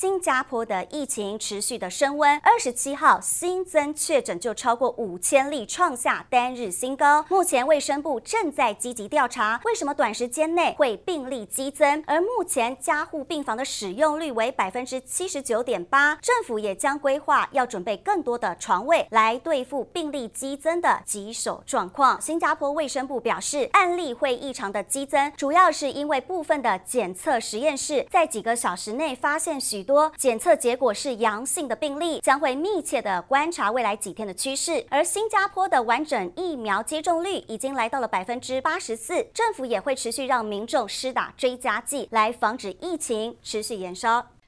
新加坡的疫情持续的升温，二十七号新增确诊就超过五千例，创下单日新高。目前卫生部正在积极调查，为什么短时间内会病例激增？而目前加护病房的使用率为百分之七十九点八，政府也将规划要准备更多的床位来对付病例激增的棘手状况。新加坡卫生部表示，案例会异常的激增，主要是因为部分的检测实验室在几个小时内发现许。多检测结果是阳性的病例，将会密切的观察未来几天的趋势。而新加坡的完整疫苗接种率已经来到了百分之八十四，政府也会持续让民众施打追加剂，来防止疫情持续延烧。